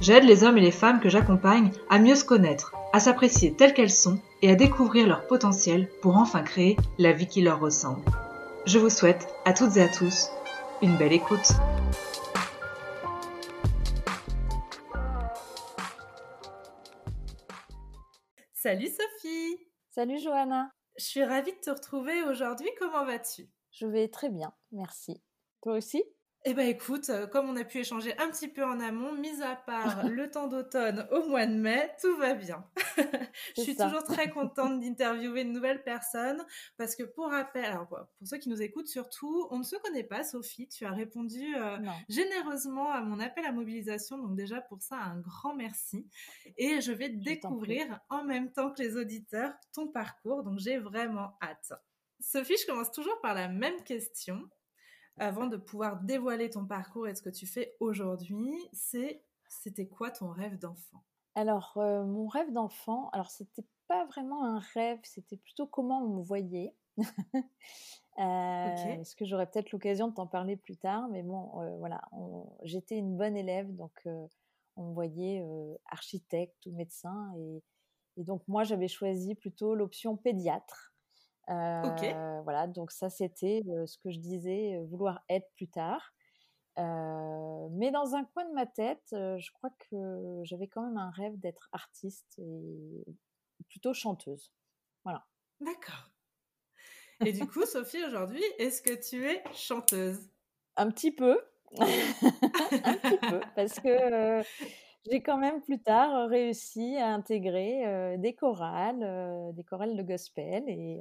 J'aide les hommes et les femmes que j'accompagne à mieux se connaître, à s'apprécier telles qu'elles sont et à découvrir leur potentiel pour enfin créer la vie qui leur ressemble. Je vous souhaite à toutes et à tous une belle écoute. Salut Sophie Salut Johanna Je suis ravie de te retrouver aujourd'hui, comment vas-tu? Je vais très bien, merci. Toi aussi? Eh bien écoute, euh, comme on a pu échanger un petit peu en amont, mis à part le temps d'automne au mois de mai, tout va bien. je suis toujours très contente d'interviewer une nouvelle personne parce que pour rappel, alors pour ceux qui nous écoutent surtout, on ne se connaît pas, Sophie. Tu as répondu euh, généreusement à mon appel à mobilisation, donc déjà pour ça un grand merci. Et je vais découvrir en même temps que les auditeurs ton parcours, donc j'ai vraiment hâte. Sophie, je commence toujours par la même question avant de pouvoir dévoiler ton parcours et ce que tu fais aujourd'hui, c'est c'était quoi ton rêve d'enfant? Alors, euh, mon rêve d'enfant, alors c'était pas vraiment un rêve, c'était plutôt comment on me voyait. euh, Parce que j'aurai peut-être l'occasion de t'en parler plus tard, mais bon, euh, voilà, j'étais une bonne élève, donc euh, on me voyait architecte ou médecin, et, et donc moi j'avais choisi plutôt l'option pédiatre. Euh, voilà, donc ça c'était ce que je disais, vouloir être plus tard. mais dans un coin de ma tête, je crois que j'avais quand même un rêve d'être artiste et plutôt chanteuse. Voilà. D'accord. Et du coup, Sophie, aujourd'hui, est-ce que tu es chanteuse? Un petit peu. un petit peu. Parce que j'ai quand même plus tard réussi à intégrer des chorales, des chorales de gospel. Et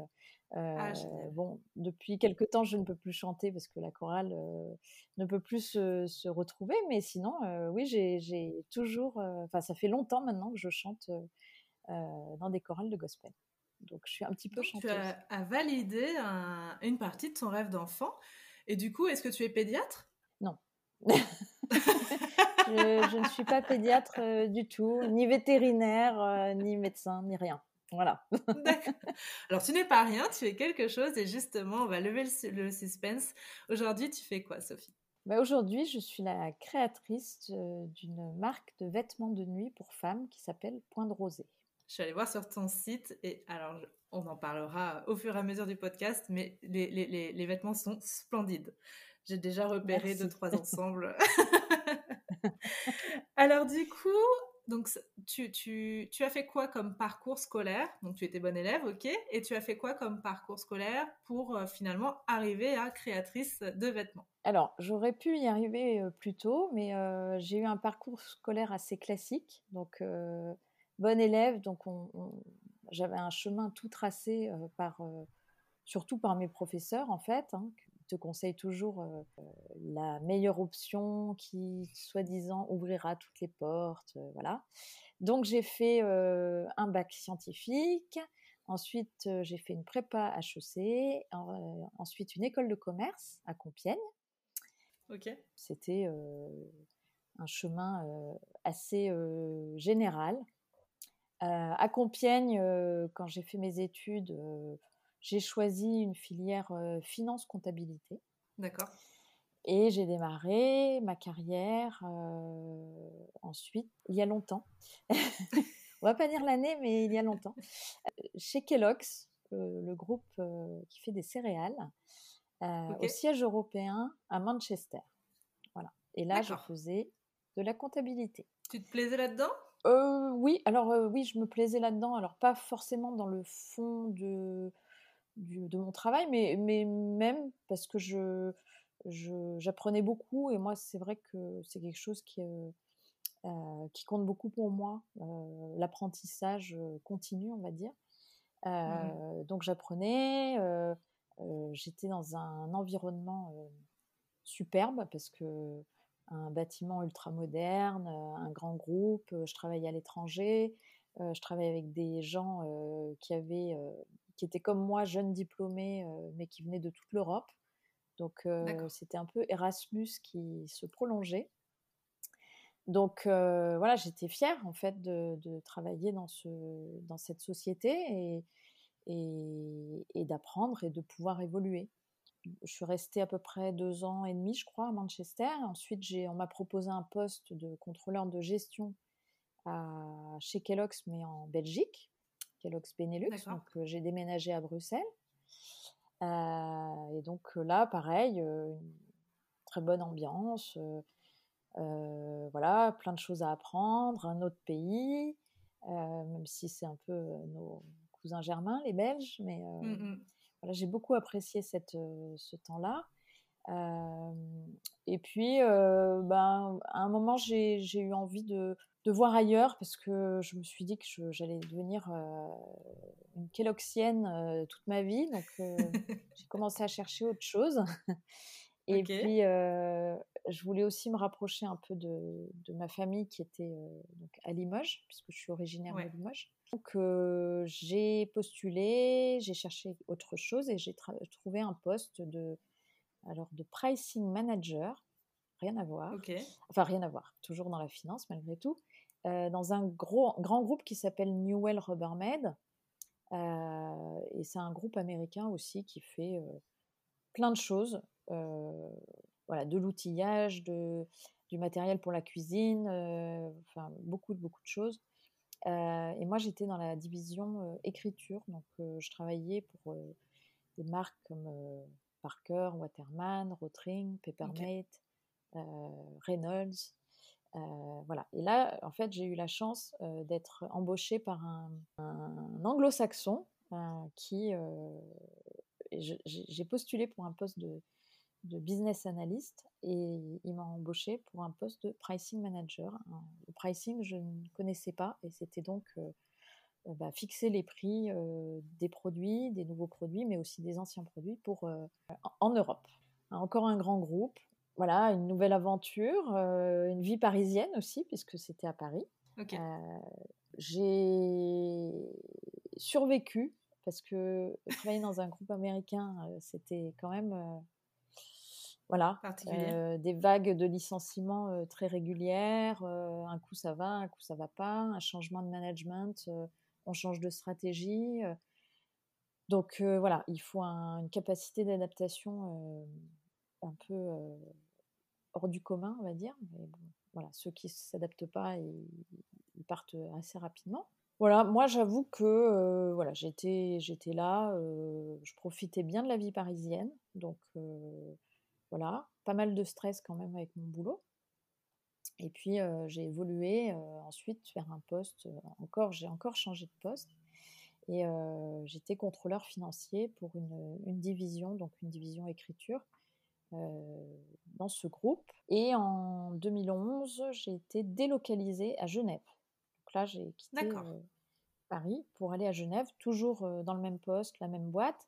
ah, bon, depuis quelque temps, je ne peux plus chanter parce que la chorale ne peut plus se, retrouver. Mais sinon, oui, j'ai toujours. Enfin, ça fait longtemps maintenant que je chante dans des chorales de gospel. Donc, je suis un petit peu chanteuse. Tu as, validé une partie de ton rêve d'enfant. Et du coup, est-ce que tu es pédiatre? Non. je, je, ne suis pas pédiatre du tout, ni vétérinaire, ni médecin, ni rien. Voilà. Alors, tu n'es pas rien, tu fais quelque chose et justement, on va lever le, suspense. Aujourd'hui, tu fais quoi, Sophie? Bah Aujourd'hui, je suis la créatrice d'une marque de vêtements de nuit pour femmes qui s'appelle Point de Rosée. Je suis allée voir sur ton site et alors, on en parlera au fur et à mesure du podcast, mais les, les, les, vêtements sont splendides. J'ai déjà repéré deux, trois ensembles. alors, du coup, donc, tu, as fait quoi comme parcours scolaire? Donc, tu étais bonne élève, ok. Et tu as fait quoi comme parcours scolaire pour euh, finalement arriver à créatrice de vêtements? Alors, j'aurais pu y arriver euh, plus tôt, mais euh, j'ai eu un parcours scolaire assez classique. Donc, bonne élève, donc on, j'avais un chemin tout tracé par, surtout par mes professeurs, en fait, hein, te conseille toujours euh, la meilleure option qui, soi-disant, ouvrira toutes les portes. Euh, voilà. Donc, j'ai fait euh, un bac scientifique. Ensuite, j'ai fait une prépa HEC. ensuite, une école de commerce à Compiègne. Ok. C'était un chemin assez général. à Compiègne, quand j'ai fait mes études, j'ai choisi une filière finance-comptabilité. D'accord. Et j'ai démarré ma carrière ensuite, il y a longtemps. On va pas dire l'année, mais il y a longtemps. Chez Kellogg's, le groupe qui fait des céréales, au siège européen à Manchester. Voilà. Et là, je faisais de la comptabilité. Tu te plaisais là-dedans? Oui, alors oui, je me plaisais là-dedans. Alors pas forcément dans le fond de de mon travail, mais, mais même parce que je, j'apprenais beaucoup et moi c'est vrai que c'est quelque chose qui, euh, euh, qui compte beaucoup pour moi, euh, l'apprentissage continu on va dire. Mmh. Donc j'apprenais, j'étais dans un environnement superbe parce que un bâtiment ultra moderne, un grand groupe. Je travaillais à l'étranger. je travaillais avec des gens qui avaient, qui étaient comme moi, jeunes diplômés, mais qui venaient de toute l'Europe. Donc c'était un peu Erasmus qui se prolongeait. Donc voilà, j'étais fière en fait de, travailler dans, ce, dans cette société et, et, d'apprendre et de pouvoir évoluer. Je suis restée à peu près deux ans et demi, je crois, à Manchester. Ensuite, on m'a proposé un poste de contrôleur de gestion à, chez Kellogg's, mais en Belgique, Kellogg's Benelux. Donc j'ai déménagé à Bruxelles. et donc là, pareil, une très bonne ambiance. Euh, voilà, plein de choses à apprendre, un autre pays, euh, même si c'est un peu euh, nos cousins germains, les Belges, mais mmh, mmh. voilà, j'ai beaucoup apprécié cette, ce temps-là. et puis, ben, à un moment, j'ai eu envie de, de, voir ailleurs parce que je me suis dit que j'allais devenir une Kelloggsienne toute ma vie. Donc, j'ai commencé à chercher autre chose. Et puis, je voulais aussi me rapprocher un peu de, de ma famille qui était donc à Limoges, puisque je suis originaire de Limoges. Donc, j'ai postulé, j'ai cherché autre chose et j'ai trouvé un poste de, alors, de pricing manager, rien à voir. Enfin, rien à voir, toujours dans la finance malgré tout, dans un gros, grand groupe qui s'appelle Newell Rubbermaid. et c'est un groupe américain aussi qui fait plein de choses voilà, de l'outillage, de, du matériel pour la cuisine, enfin beaucoup, beaucoup de choses. et moi, j'étais dans la division écriture, donc je travaillais pour des marques comme Parker, Waterman, Rotring, Peppermate, Reynolds. Voilà. Et là, en fait, j'ai eu la chance d'être embauchée par un, anglo-saxon qui. j'ai postulé pour un poste de, business analyst et il m'a embauché pour un poste de pricing manager. Le pricing, je ne connaissais pas et c'était donc euh, euh, bah, fixer les prix euh, des produits, des nouveaux produits, mais aussi des anciens produits pour, en Europe. Encore un grand groupe, voilà, une nouvelle aventure, une vie parisienne aussi, puisque c'était à Paris. J'ai survécu parce que travailler dans un groupe américain, c'était quand même voilà, euh, des vagues de licenciements euh, très régulières. Euh, un coup ça va, un coup ça va pas. Un changement de management, on change de stratégie. donc voilà, il faut une capacité d'adaptation un peu hors du commun, on va dire. Voilà, ceux qui ne s'adaptent pas, ils, partent assez rapidement. Voilà, moi j'avoue que voilà, j'étais, là, je profitais bien de la vie parisienne, donc voilà, pas mal de stress quand même avec mon boulot. Et puis j'ai évolué ensuite vers un poste, encore, j'ai encore changé de poste. Et j'étais contrôleur financier pour une, division, donc une division écriture dans ce groupe. Et en 2011, j'ai été délocalisée à Genève. Donc là, j'ai quitté Paris pour aller à Genève, toujours dans le même poste, la même boîte.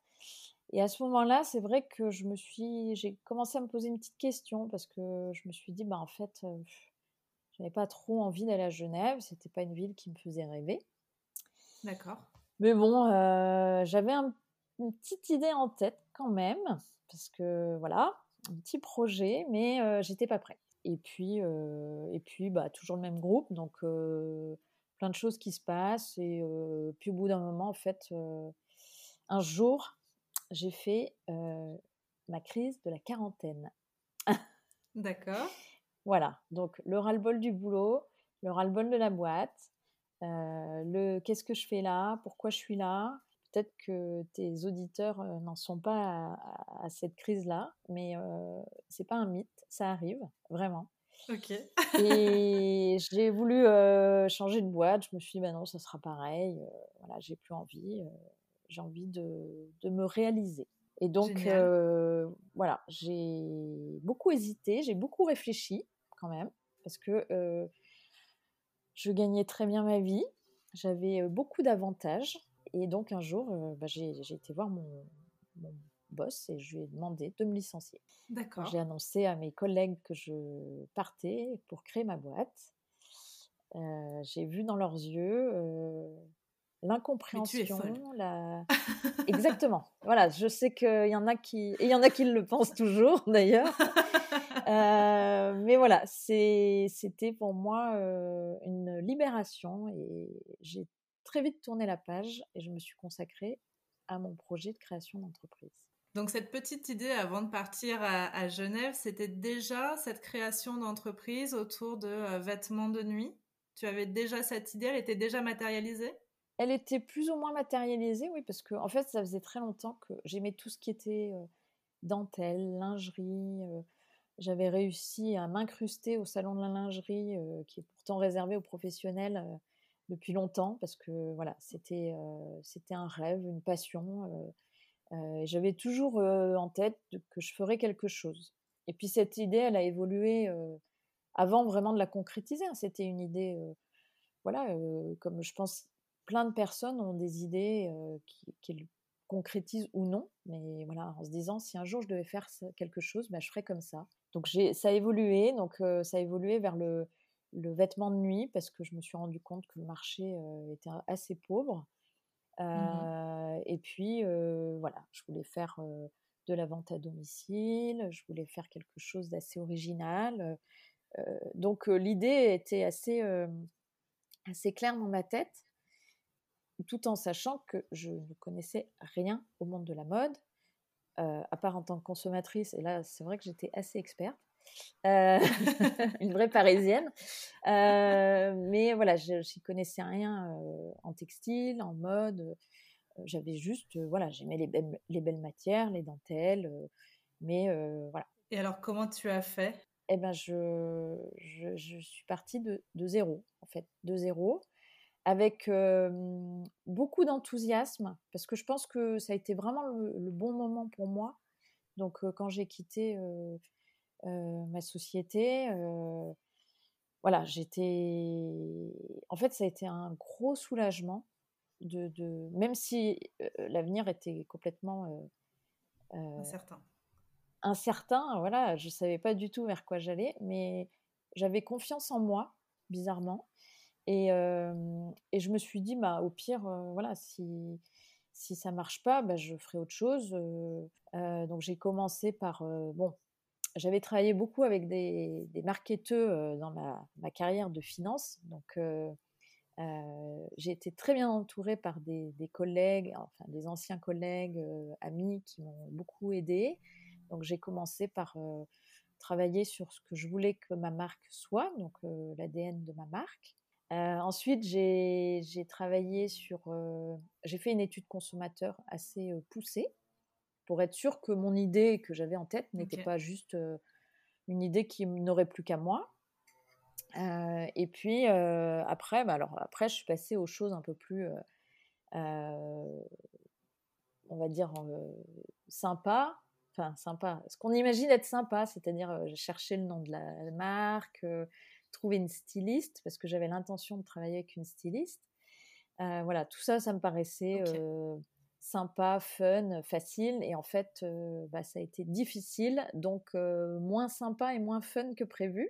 Et à ce moment-là, c'est vrai que je me suis, j'ai commencé à me poser une petite question parce que je me suis dit, bah en fait, je j'avais pas trop envie d'aller à Genève. C'était pas une ville qui me faisait rêver. D'accord. Mais bon, j'avais une petite idée en tête quand même parce que voilà, un petit projet, mais j'étais pas prête. Et puis, et puis, bah toujours le même groupe, donc plein de choses qui se passent. Et puis au bout d'un moment, en fait, un jour, j'ai fait ma crise de la quarantaine. D'accord. Voilà, donc le ras-le-bol du boulot, le ras-le-bol de la boîte, le qu'est-ce que je fais là, pourquoi je suis là. Peut-être que tes auditeurs n'en sont pas à, cette crise-là, mais c'est pas un mythe, ça arrive, vraiment. Ok. et j'ai voulu changer de boîte. Je me suis dit, bah non, ça sera pareil. voilà, j'ai plus envie j'ai envie de, de, me réaliser. Et donc, euh, voilà, j'ai beaucoup hésité, j'ai beaucoup réfléchi quand même, parce que euh, je gagnais très bien ma vie, j'avais euh, beaucoup d'avantages. Et donc, un jour, bah, j'ai été voir mon, boss et je lui ai demandé de me licencier. D'accord. J'ai annoncé à mes collègues que je partais pour créer ma boîte. j'ai vu dans leurs yeux l'incompréhension, la... Exactement. Voilà, je sais qu'il y en a qui, et il y en a qui le pensent toujours d'ailleurs. mais voilà, c'était pour moi une libération et j'ai très vite tourné la page et je me suis consacrée à mon projet de création d'entreprise. Donc cette petite idée avant de partir à, Genève, c'était déjà cette création d'entreprise autour de euh, vêtements de nuit? Tu avais déjà cette idée, elle était déjà matérialisée? Elle était plus ou moins matérialisée, oui, parce que en fait, ça faisait très longtemps que j'aimais tout ce qui était euh, dentelle, lingerie. Euh, j'avais réussi à m'incruster au salon de la lingerie, qui est pourtant réservé aux professionnels depuis longtemps, parce que voilà, c'était un rêve, une passion j'avais toujours en tête que je ferais quelque chose. Et puis cette idée, elle a évolué avant vraiment de la concrétiser. Hein. C'était une idée, voilà, comme je pense, plein de personnes ont des idées qui, concrétisent ou non, mais voilà, en se disant si un jour je devais faire quelque chose, bah, je ferais comme ça. Donc ça a évolué, donc ça a évolué vers le, le, vêtement de nuit parce que je me suis rendu compte que le marché était assez pauvre. Mmh et puis, voilà, je voulais faire de la vente à domicile, je voulais faire quelque chose d'assez original. donc, l'idée était assez, assez claire dans ma tête, tout en sachant que je ne connaissais rien au monde de la mode, à part en tant que consommatrice. Et là, c'est vrai que j'étais assez experte. Euh, une vraie parisienne. Euh, mais voilà, je n'y connaissais rien euh, en textile, en mode. J'avais juste, voilà, j'aimais les belles, les belles matières, les dentelles, mais voilà. Et alors, comment tu as fait? Eh ben, je, je, suis partie de, de, zéro, en fait, de zéro, avec beaucoup d'enthousiasme, parce que je pense que ça a été vraiment le, le bon moment pour moi. Donc, quand j'ai quitté ma société. Euh, voilà, j'étais. En fait, ça a été un gros soulagement de, de... même si euh, l'avenir était complètement incertain. Incertain, voilà, je savais pas du tout vers quoi j'allais, mais j'avais confiance en moi, bizarrement, et, et je me suis dit, bah, au pire, voilà, si si ça marche pas, bah, je ferai autre chose. donc j'ai commencé par bon, j'avais travaillé beaucoup avec des, des marketeurs dans ma, carrière de finance. Donc, j'ai été très bien entourée par des, collègues, enfin des anciens collègues, amis qui m'ont beaucoup aidé. Donc, j'ai commencé par travailler sur ce que je voulais que ma marque soit, donc l'ADN de ma marque. ensuite, j'ai travaillé sur. j'ai fait une étude consommateur assez poussée pour être sûr que mon idée que j'avais en tête n'était pas juste une idée qui n'aurait plus qu'à moi. et puis après, bah alors après, je suis passée aux choses un peu plus, on va dire, sympa. Enfin, sympa. Ce qu'on imagine être sympa, c'est-à-dire chercher le nom de la marque, trouver une styliste, parce que j'avais l'intention de travailler avec une styliste. voilà, tout ça, ça me paraissait sympa, fun, facile. Et en fait, euh, bah, ça a été difficile, donc euh, moins sympa et moins fun que prévu.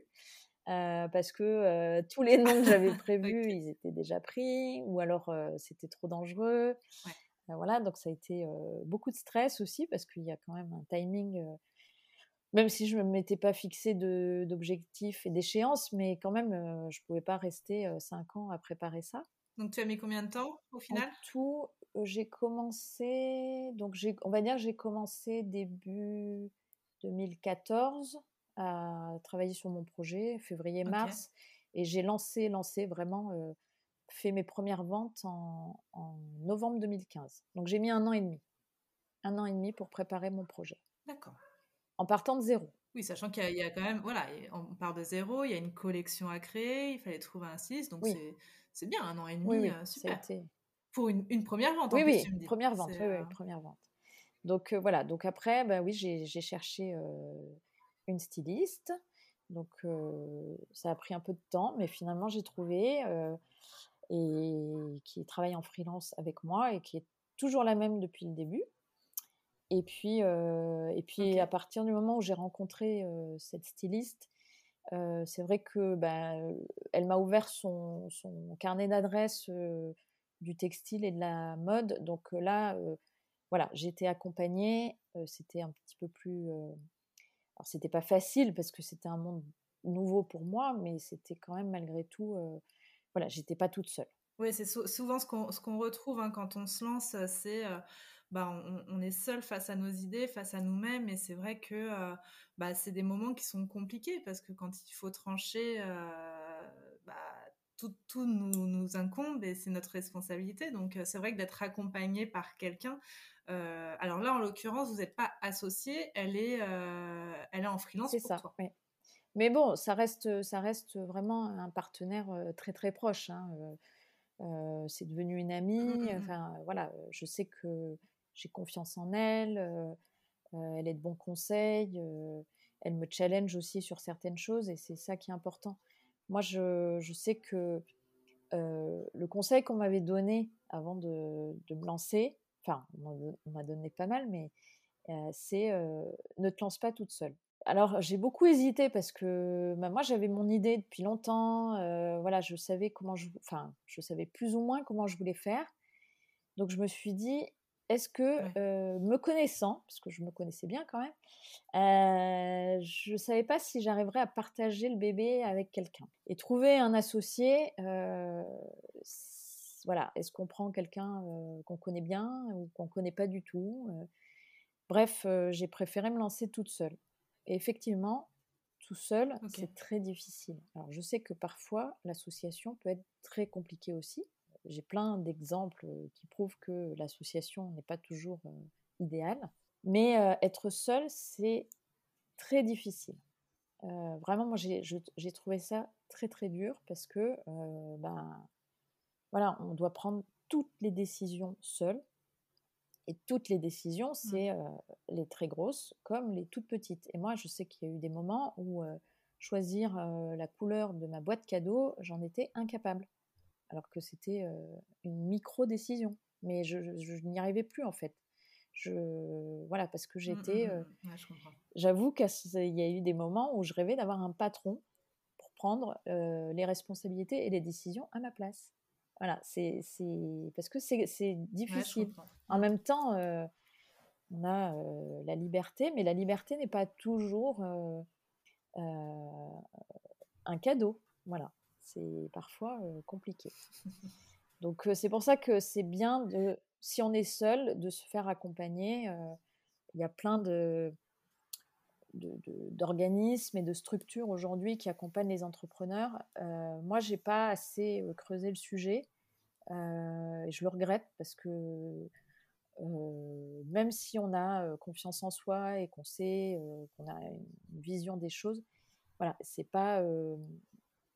Euh, parce que tous les noms que j'avais prévus, ils étaient déjà pris, ou alors c'était trop dangereux. voilà, donc ça a été beaucoup de stress aussi, parce qu'il y a quand même un timing, même si je ne m'étais pas fixé d'objectifs et d'échéances, mais quand même, je ne pouvais pas rester cinq ans à préparer ça. Donc tu as mis combien de temps au final? tout, j'ai commencé, donc on va dire j'ai commencé début 2014 à travailler sur mon projet, février-mars, et j'ai lancé, lancé vraiment, fait mes premières ventes en, novembre 2015. Donc j'ai mis un an et demi, un an et demi pour préparer mon projet. D'accord. En partant de zéro. Oui, sachant qu'il y, a quand même, voilà, on part de zéro, il y a une collection à créer, il fallait trouver un 6, donc c'est bien, un an et demi, super. Pour une, première vente, oui, oui, première vente, oui, oui, première vente. Donc voilà, donc après, ben oui, j'ai cherché une styliste. Donc ça a pris un peu de temps, mais finalement j'ai trouvé et qui travaille en freelance avec moi et qui est toujours la même depuis le début. Et puis, et puis à partir du moment où j'ai rencontré cette styliste, c'est vrai que bah, elle m'a ouvert son, son carnet d'adresses du textile et de la mode. Donc là, voilà, j'ai été accompagnée. c'était un petit peu plus. alors, c'était pas facile parce que c'était un monde nouveau pour moi, mais c'était quand même malgré tout. voilà, j'étais pas toute seule. Oui, c'est souvent ce qu'on retrouve hein, quand on se lance, c'est bah, on, est seul face à nos idées, face à nous-mêmes, et c'est vrai que bah, c'est des moments qui sont compliqués parce que quand il faut trancher, tout, tout nous, nous, incombe et c'est notre responsabilité. Donc c'est vrai que d'être accompagné par quelqu'un, alors là en l'occurrence vous n'êtes pas associé, elle est, elle est en freelance pour ça, toi. Mais bon, ça reste, ça reste vraiment un partenaire très très proche. Hein, c'est devenu une amie. Mmh, mmh, mmh. Enfin, voilà, je sais que j'ai confiance en elle. elle est de bons conseils. elle me challenge aussi sur certaines choses et c'est ça qui est important. Moi, je, sais que le conseil qu'on m'avait donné avant de, me lancer, enfin, on m'a donné pas mal, mais c'est ne te lance pas toute seule alors j'ai beaucoup hésité parce que bah, moi j'avais mon idée depuis longtemps. voilà, je savais comment je, enfin, je savais plus ou moins comment je voulais faire. Donc je me suis dit, est-ce que me connaissant, parce que je me connaissais bien quand même, je ne savais pas si j'arriverais à partager le bébé avec quelqu'un et trouver un associé. voilà, est-ce qu'on prend quelqu'un qu'on connaît bien ou qu'on connaît pas du tout Bref, j'ai préféré me lancer toute seule. Et effectivement, tout seul, c'est très difficile. Alors, je sais que parfois, l'association peut être très compliquée aussi. J'ai plein d'exemples qui prouvent que l'association n'est pas toujours idéale. Mais être seul, c'est très difficile. vraiment, moi, j'ai trouvé ça très, très dur parce que, ben, voilà, on doit prendre toutes les décisions seul. Et toutes les décisions, mmh. c'est les très grosses comme les toutes petites. Et moi, je sais qu'il y a eu des moments où choisir la couleur de ma boîte cadeau, j'en étais incapable. Alors que c'était une micro-décision. Mais je, n'y arrivais plus, en fait. Je, voilà, parce que mmh, j'étais. Mmh, j'avoue qu'il y a eu des moments où je rêvais d'avoir un patron pour prendre les responsabilités et les décisions à ma place. Voilà, c'est parce que c'est difficile. en même temps, on a la liberté, mais la liberté n'est pas toujours un cadeau. Voilà, c'est parfois compliqué. Donc c'est pour ça que c'est bien de, si on est seul, de se faire accompagner. Il y a plein de d'organismes et de structures aujourd'hui qui accompagnent les entrepreneurs. Euh, moi, j'ai pas assez creusé le sujet. Et je le regrette parce que même si on a confiance en soi et qu'on sait qu'on a une vision des choses, voilà, c'est pas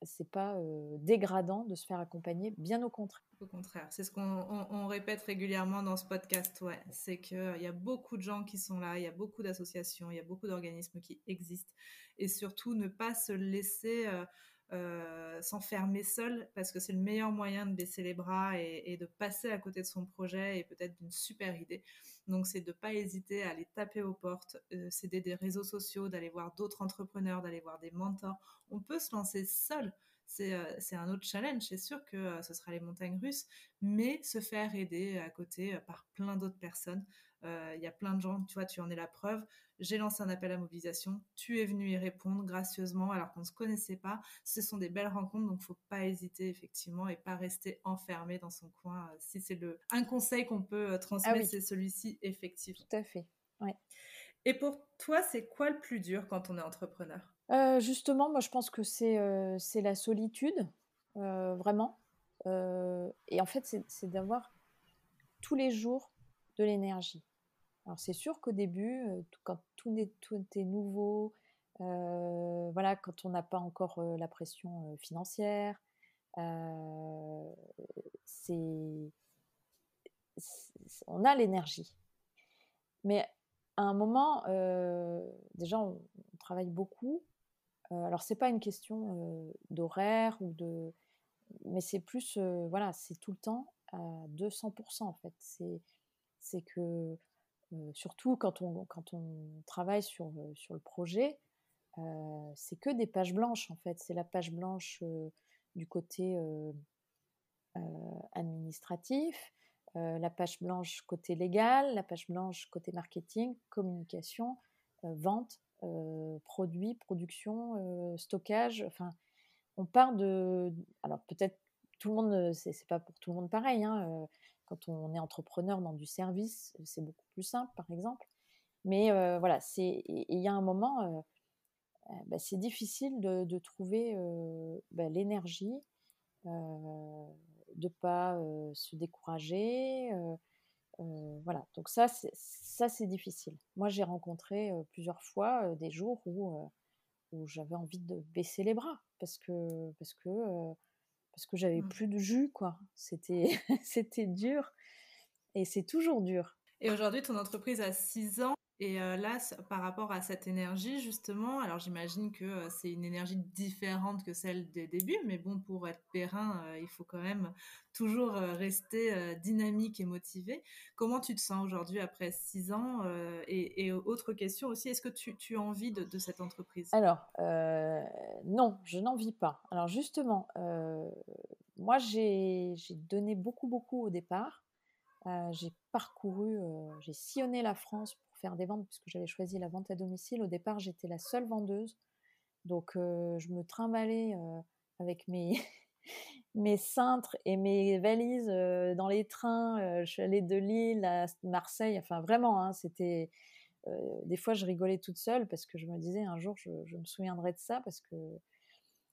c'est pas dégradant de se faire accompagner, bien au contraire. Au contraire, c'est ce qu'on répète régulièrement dans ce podcast, ouais. C'est qu'il y a beaucoup de gens qui sont là, il y a beaucoup d'associations, il y a beaucoup d'organismes qui existent. Et surtout, ne pas se laisser euh, s'enfermer seul parce que c'est le meilleur moyen de baisser les bras et, de passer à côté de son projet et peut-être d'une super idée. Donc c'est de ne pas hésiter à aller taper aux portes, euh, c'est des réseaux sociaux, d'aller voir d'autres entrepreneurs, d'aller voir des mentors. On peut se lancer seul. C'est euh, un autre challenge. C'est sûr que ce sera les montagnes russes, mais se faire aider à côté par plein d'autres personnes. Il y a plein de gens, tu vois, tu en es la preuve j'ai lancé un appel à mobilisation, tu es venu y répondre gracieusement alors qu'on ne se connaissait pas. Ce sont des belles rencontres, donc il ne faut pas hésiter effectivement et pas rester enfermé dans son coin. Si c'est le un conseil qu'on peut euh, transmettre, ah c'est celui-ci effectivement. Tout à fait. Ouais. Et pour toi, c'est quoi le plus dur quand on est entrepreneur? Euh, Justement, moi je pense que c'est euh, c'est la solitude, vraiment. et en fait, c'est d'avoir tous les jours de l'énergie. Alors c'est sûr qu'au début, quand tout est, nouveau, voilà, quand on n'a pas encore la pression financière, on a l'énergie. Mais à un moment, déjà, on, travaille beaucoup. alors c'est pas une question d'horaire ou de, mais c'est plus, voilà, c'est tout le temps à 200% en fait. C'est que surtout quand on, quand on travaille sur, sur le projet, c'est que des pages blanches en fait. C'est la page blanche du côté administratif, la page blanche côté légal, la page blanche côté marketing, communication, vente, produit, production, stockage. Enfin, on part de. Alors peut-être tout le monde, c'est pas pour tout le monde pareil. Hein, quand on est entrepreneur dans du service, c'est beaucoup plus simple, par exemple. Mais voilà, c'est il y a un moment, bah, c'est difficile de, trouver bah, l'énergie, de pas se décourager. voilà, donc ça, ça c'est difficile. Moi, j'ai rencontré plusieurs fois des jours où, où j'avais envie de baisser les bras parce que parce que parce que j'avais mmh. plus de jus, quoi. C'était c'était dur et c'est toujours dur. Et aujourd'hui, ton entreprise a 6 ans. Et là, par rapport à cette énergie, justement, alors j'imagine que c'est une énergie différente que celle des débuts, mais bon, pour être périn, il faut quand même toujours rester dynamique et motivé. Comment tu te sens aujourd'hui après six ans et, autre question aussi, est-ce que tu, tu, as envie de, de cette entreprise? Alors, non, je n'en vis pas. Alors justement, moi, j'ai donné beaucoup, beaucoup au départ. j'ai parcouru, j'ai sillonné la France faire des ventes puisque j'avais choisi la vente à domicile. Au départ, j'étais la seule vendeuse. Donc, euh, je me trimballais euh, avec mes, mes cintres et mes valises euh, dans les trains. je suis allée de Lille à Marseille. Enfin, vraiment, hein, c'était. des fois, je rigolais toute seule parce que je me disais un jour, je, je me souviendrai de ça parce que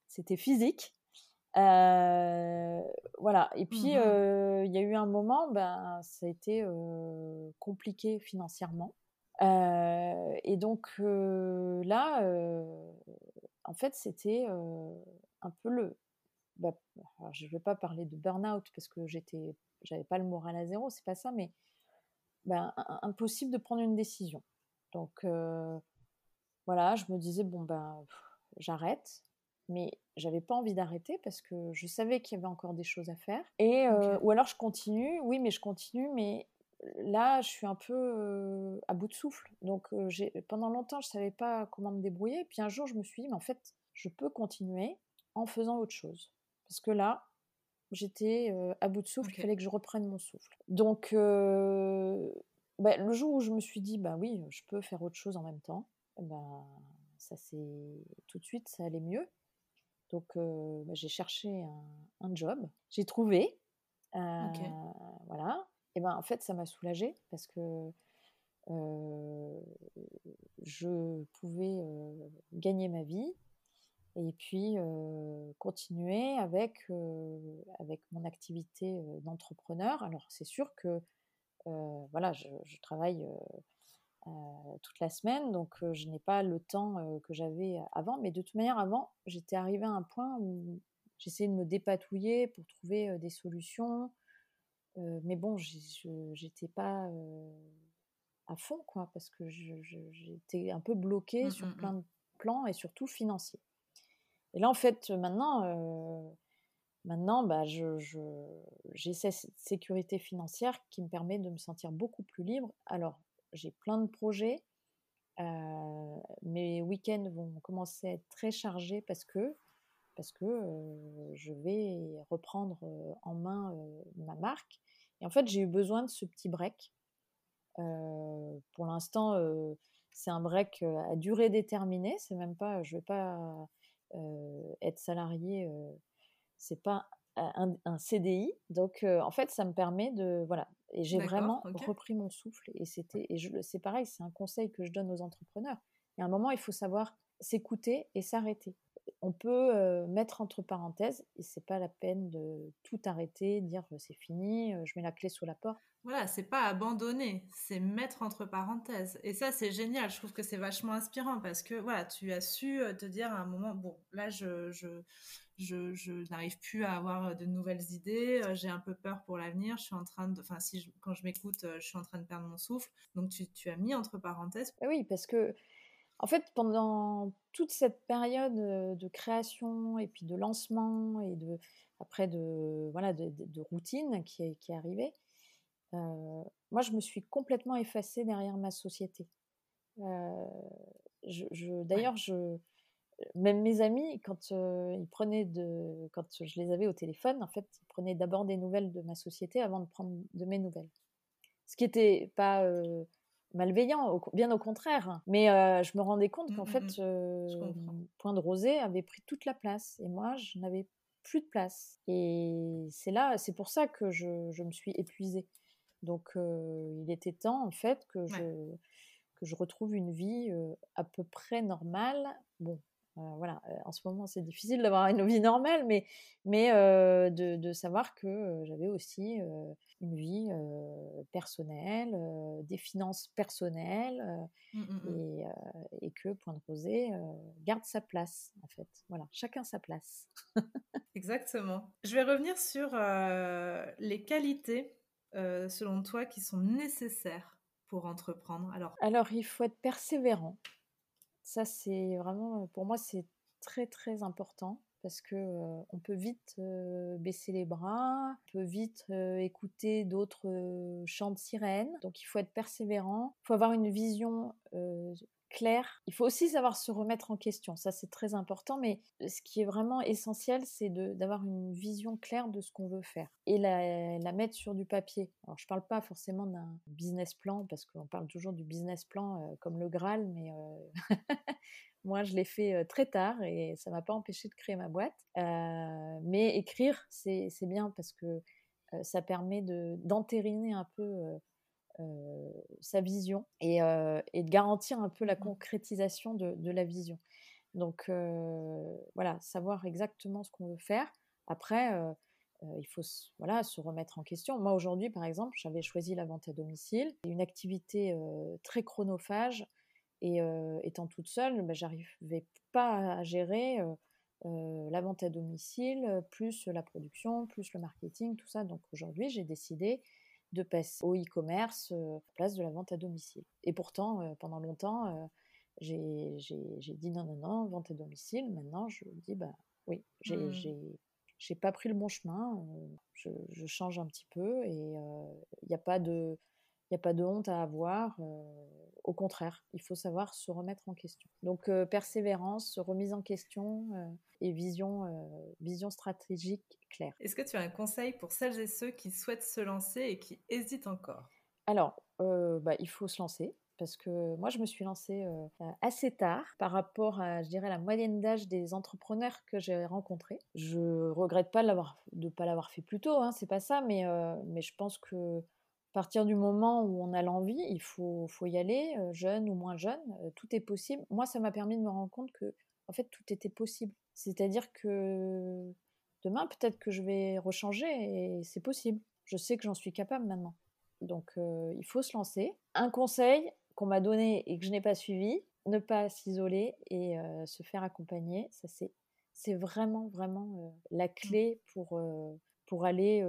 c'était physique. voilà. Et puis, mmh il y a eu un moment, ben, ça a été compliqué financièrement et donc là, en fait, c'était un peu le. Bah, je ne vais pas parler de burn-out parce que j'étais, j'avais pas le moral à zéro, c'est pas ça, mais ben, impossible de prendre une décision. Donc voilà, je me disais bon ben j'arrête, mais j'avais pas envie d'arrêter parce que je savais qu'il y avait encore des choses à faire. Et ou alors je continue, oui, mais je continue, mais là, je suis un peu à bout de souffle. Donc, pendant longtemps, je ne savais pas comment me débrouiller. Puis un jour, je me suis dit, mais en fait, je peux continuer en faisant autre chose. Parce que là, j'étais à bout de souffle, il fallait que je reprenne mon souffle. Donc, bah, le jour où je me suis dit, bah oui, je peux faire autre chose en même temps, bah, ça c'est tout de suite, ça allait mieux. Donc, bah, j'ai cherché un, job, j'ai trouvé. Voilà, et ben en fait ça m'a soulagée parce que je pouvais gagner ma vie et puis continuer avec, avec mon activité d'entrepreneur. Alors c'est sûr que voilà, je, travaille toute la semaine, donc je n'ai pas le temps que j'avais avant, mais de toute manière avant, j'étais arrivée à un point où j'essayais de me dépatouiller pour trouver des solutions, mais bon, j'étais pas à fond, quoi, parce que j'étais un peu bloquée mmh, sur mmh, plein mmh. de plans et surtout financiers. Et là, en fait, maintenant, maintenant bah, j'ai cette sécurité financière qui me permet de me sentir beaucoup plus libre. Alors, j'ai plein de projets. mes week-ends vont commencer à être très chargés parce que parce que je vais reprendre en main ma marque. Et en fait, j'ai eu besoin de ce petit break. pour l'instant, c'est un break à durée déterminée. C'est même pas, je vais pas être salarié. c'est pas un, CDI. Donc, en fait, ça me permet de voilà. Et j'ai vraiment repris mon souffle. Et c'était, et c'est pareil, c'est un conseil que je donne aux entrepreneurs. Et à un moment, il faut savoir s'écouter et s'arrêter on peut mettre entre parenthèses, et c'est pas la peine de tout arrêter, dire c'est fini, je mets la clé sous la porte. Voilà, c'est pas abandonner, c'est mettre entre parenthèses. Et ça, c'est génial. Je trouve que c'est vachement inspirant parce que voilà, tu as su te dire à un moment, bon, là, je, je, n'arrive plus à avoir de nouvelles idées, j'ai un peu peur pour l'avenir, je suis en train de, enfin, si quand je m'écoute, je suis en train de perdre mon souffle. Donc, tu, tu as mis entre parenthèses. Oui, parce que en fait, pendant toute cette période de création et puis de lancement et de après de voilà de, routine qui est, qui est arrivée, moi moi, je me suis complètement effacée derrière ma société. je, D'ailleurs, je, même mes amis, quand ils prenaient de, quand je les avais au téléphone, en fait, ils prenaient d'abord des nouvelles de ma société avant de prendre de mes nouvelles. Ce qui n'était pas malveillant, bien au contraire. Mais je me rendais compte qu'en mmh, fait, mmh. Point de Rosée avait pris toute la place et moi, je n'avais plus de place. Et c'est là, c'est pour ça que je, je me suis épuisée. Donc, il était temps, en fait, que je que je retrouve une vie à peu près normale. Bon, voilà, en ce moment c'est difficile d'avoir une vie normale, mais, mais de, savoir que j'avais aussi une vie personnelle, des finances personnelles, mmh, mmh, mmh. et, que Point de Rosée garde sa place, en fait. Voilà, chacun sa place. Exactement. Je vais revenir sur les qualités, selon toi, qui sont nécessaires pour entreprendre. Alors, Alors il faut être persévérant. Ça, c'est vraiment, pour moi, c'est très, très important parce que on peut vite baisser les bras, on peut vite écouter d'autres chants de sirènes. Donc il faut être persévérant, il faut avoir une vision claire. Il faut aussi savoir se remettre en question, ça c'est très important, mais ce qui est vraiment essentiel, c'est d'avoir une vision claire de ce qu'on veut faire et la, la, mettre sur du papier. Alors je parle pas forcément d'un business plan, parce qu'on parle toujours du business plan comme le Graal, mais Moi, je l'ai fait très tard et ça m'a pas empêché de créer ma boîte. mais écrire, c'est bien parce que ça permet d'entériner un peu sa vision et, de garantir un peu la mmh concrétisation de, la vision. Donc voilà, savoir exactement ce qu'on veut faire. Après, il faut voilà, se remettre en question. Moi, aujourd'hui, par exemple, j'avais choisi la vente à domicile, une activité très chronophage et étant toute seule, bah, j'arrivais pas à gérer la vente à domicile, plus la production, plus le marketing, tout ça. Donc aujourd'hui, j'ai décidé de passer au e-commerce à place de la vente à domicile. Et pourtant, pendant longtemps, j'ai dit non, non, non, vente à domicile. Maintenant, je dis, bah oui, j'ai mmh. pas pris le bon chemin. Je, je, change un petit peu et il n'y a pas de il n'y a pas de honte à avoir. Au contraire, il faut savoir se remettre en question. Donc persévérance, remise en question et vision, vision stratégique claire. Est-ce que tu as un conseil pour celles et ceux qui souhaitent se lancer et qui hésitent encore? Alors, bah, il faut se lancer. Parce que moi, je me suis lancée assez tard par rapport à, je dirais, la moyenne d'âge des entrepreneurs que j'ai rencontrés. Je regrette pas de ne pas l'avoir fait plus tôt, hein, c'est pas ça, mais, mais je pense que partir du moment où on a l'envie, il faut, faut y aller, jeune ou moins jeune, tout est possible. Moi, ça m'a permis de me rendre compte que, en fait, tout était possible. C'est-à-dire que demain, peut-être que je vais rechanger et c'est possible. Je sais que j'en suis capable maintenant. Donc, il faut se lancer. Un conseil qu'on m'a donné et que je n'ai pas suivi, ne pas s'isoler et se faire accompagner. Ça, c'est, c'est vraiment, vraiment la mmh. clé pour, pour aller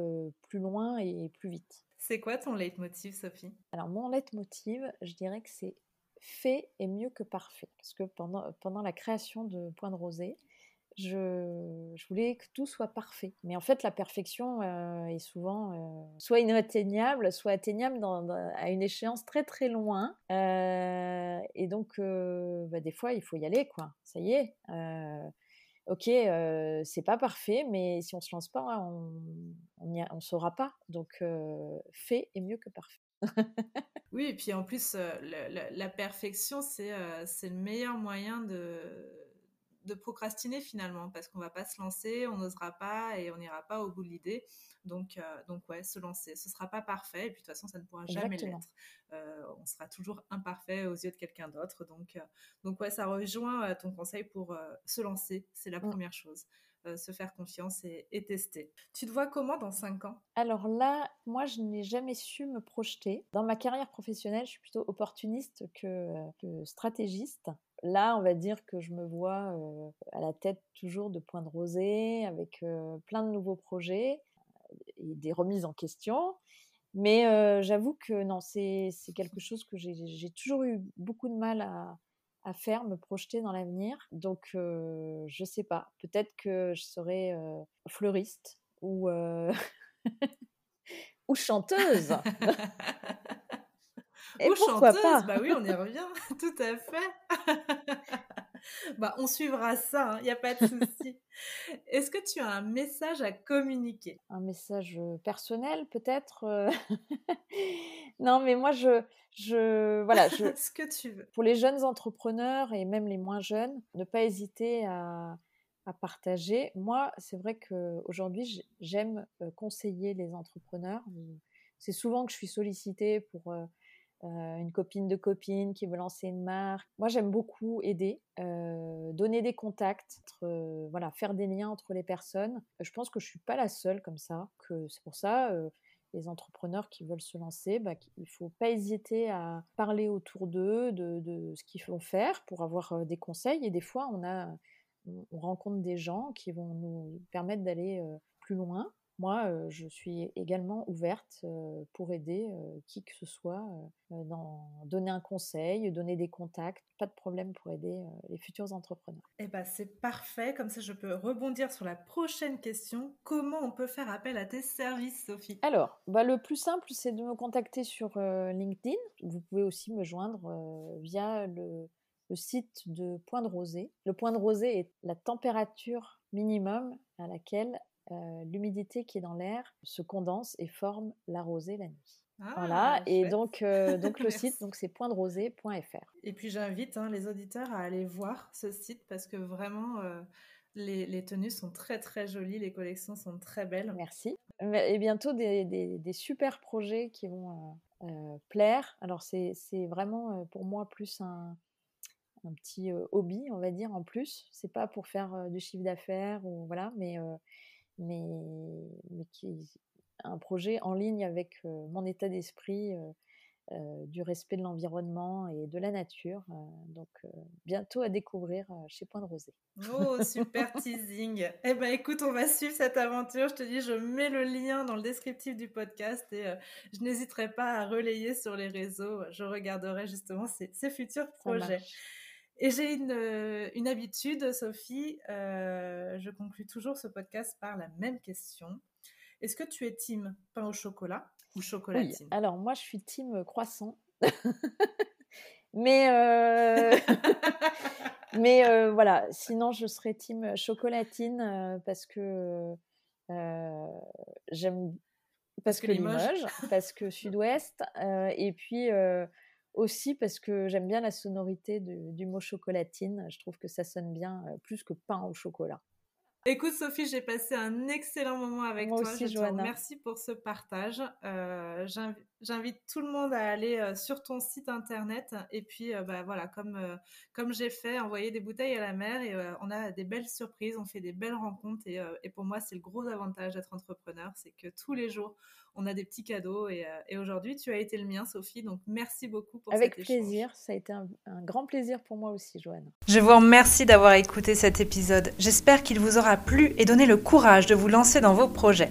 plus loin et plus vite. C'est quoi ton leitmotiv, Sophie? Alors, mon leitmotiv, je dirais que c'est fait est mieux que parfait. Parce que pendant, pendant la création de Point de Rosée, je, je, voulais que tout soit parfait. Mais en fait, la perfection euh, est souvent euh, soit inatteignable, soit atteignable à une échéance très très loin. Euh, et donc, bah, des fois, il faut y aller, quoi. Ça y est ok, c'est pas parfait, mais si on se lance pas, on on, saura pas. Donc, fait est mieux que parfait. oui, et puis en plus, la, perfection, c'est c'est le meilleur moyen de de procrastiner finalement parce qu'on va pas se lancer, on n'osera pas et on n'ira pas au bout de l'idée. Donc, euh, donc ouais, se lancer. Ce sera pas parfait et puis de toute façon, ça ne pourra jamais l'être. Euh, on sera toujours imparfait aux yeux de quelqu'un d'autre. Donc, euh, donc ouais, ça rejoint ton conseil pour se lancer. C'est la première chose. se faire confiance et, tester. Tu te vois comment dans 5 ans? Alors là, moi, je n'ai jamais su me projeter. Dans ma carrière professionnelle, je suis plutôt opportuniste que, que stratégiste. Là, on va dire que je me vois à la tête toujours de Point de Rosée, avec plein de nouveaux projets et des remises en question. Mais j'avoue que non, c'est quelque chose que j'ai toujours eu beaucoup de mal à, faire, me projeter dans l'avenir. Donc, je sais pas. Peut-être que je serai fleuriste ou chanteuse. Et Ou chanteuse, pas? bah oui, on y revient, tout à fait. bah, on suivra ça, il hein, n'y a pas de souci. Est-ce que tu as un message à communiquer? Un message personnel, peut-être Non, mais moi, je, je voilà, je, ce que tu veux. Pour les jeunes entrepreneurs et même les moins jeunes, ne pas hésiter à, à partager. Moi, c'est vrai qu'aujourd'hui, j'aime conseiller les entrepreneurs. C'est souvent que je suis sollicitée pour une copine de copine qui veut lancer une marque. Moi, j'aime beaucoup aider, donner des contacts, voilà, faire des liens entre les personnes. Je pense que je suis pas la seule comme ça. Que c'est pour ça les entrepreneurs qui veulent se lancer, bah, il ne faut pas hésiter à parler autour d'eux de, de, ce qu'ils vont faire pour avoir des conseils. Et des fois, on, a, on rencontre des gens qui vont nous permettre d'aller plus loin moi, je suis également ouverte pour aider qui que ce soit, dans donner un conseil, donner des contacts, pas de problème pour aider les futurs entrepreneurs. Eh ben, c'est parfait, comme ça je peux rebondir sur la prochaine question. Comment on peut faire appel à tes services, Sophie? Alors, bah, le plus simple, c'est de me contacter sur LinkedIn. Vous pouvez aussi me joindre via le, le site de Point de Rosée. Le point de rosée est la température minimum à laquelle euh, l'humidité qui est dans l'air se condense et forme la rosée la nuit. Ah, voilà, et donc, euh, donc le site, donc c'est pointrosée.fr. Et puis j'invite hein, les auditeurs à aller voir ce site parce que vraiment euh, les, les, tenues sont très très jolies, les collections sont très belles. Merci. Et bientôt des, des, des super projets qui vont plaire. Alors c'est vraiment pour moi plus un, un petit hobby, on va dire en plus. C'est pas pour faire du chiffre d'affaires ou voilà, mais mais, mais qui un projet en ligne avec mon état d'esprit du respect de l'environnement et de la nature. donc bientôt à découvrir chez Point de Rosée. Oh, super teasing. Eh ben écoute, on va suivre cette aventure. Je te dis, je mets le lien dans le descriptif du podcast et je n'hésiterai pas à relayer sur les réseaux. Je regarderai justement ces, ces futurs projets. Et j'ai une, euh, une, habitude, Sophie, euh, je conclus toujours ce podcast par la même question. Est-ce que tu es team pain au chocolat ou chocolatine oui. Alors moi, je suis team croissant. mais euh, mais voilà, sinon je serais team chocolatine parce que j'aime parce, que, que Limoges, parce que Sud-Ouest, et puis aussi parce que j'aime bien la sonorité du mot chocolatine. Je trouve que ça sonne bien plus que pain au chocolat. Écoute Sophie, j'ai passé un excellent moment avec toi. Aussi, je Merci pour ce partage. Euh, J'invite tout le monde à aller euh, sur ton site internet et puis euh, bah, voilà, comme, euh, comme j'ai fait, envoyer des bouteilles à la mer et on a des belles surprises, on fait des belles rencontres et, et pour moi c'est le gros avantage d'être entrepreneur, c'est que tous les jours on a des petits cadeaux et, et aujourd'hui tu as été le mien Sophie, donc merci beaucoup pour Avec plaisir, ça a été un, un grand plaisir pour moi aussi Joanne. Je vous remercie d'avoir écouté cet épisode, j'espère qu'il vous aura plu et donné le courage de vous lancer dans vos projets.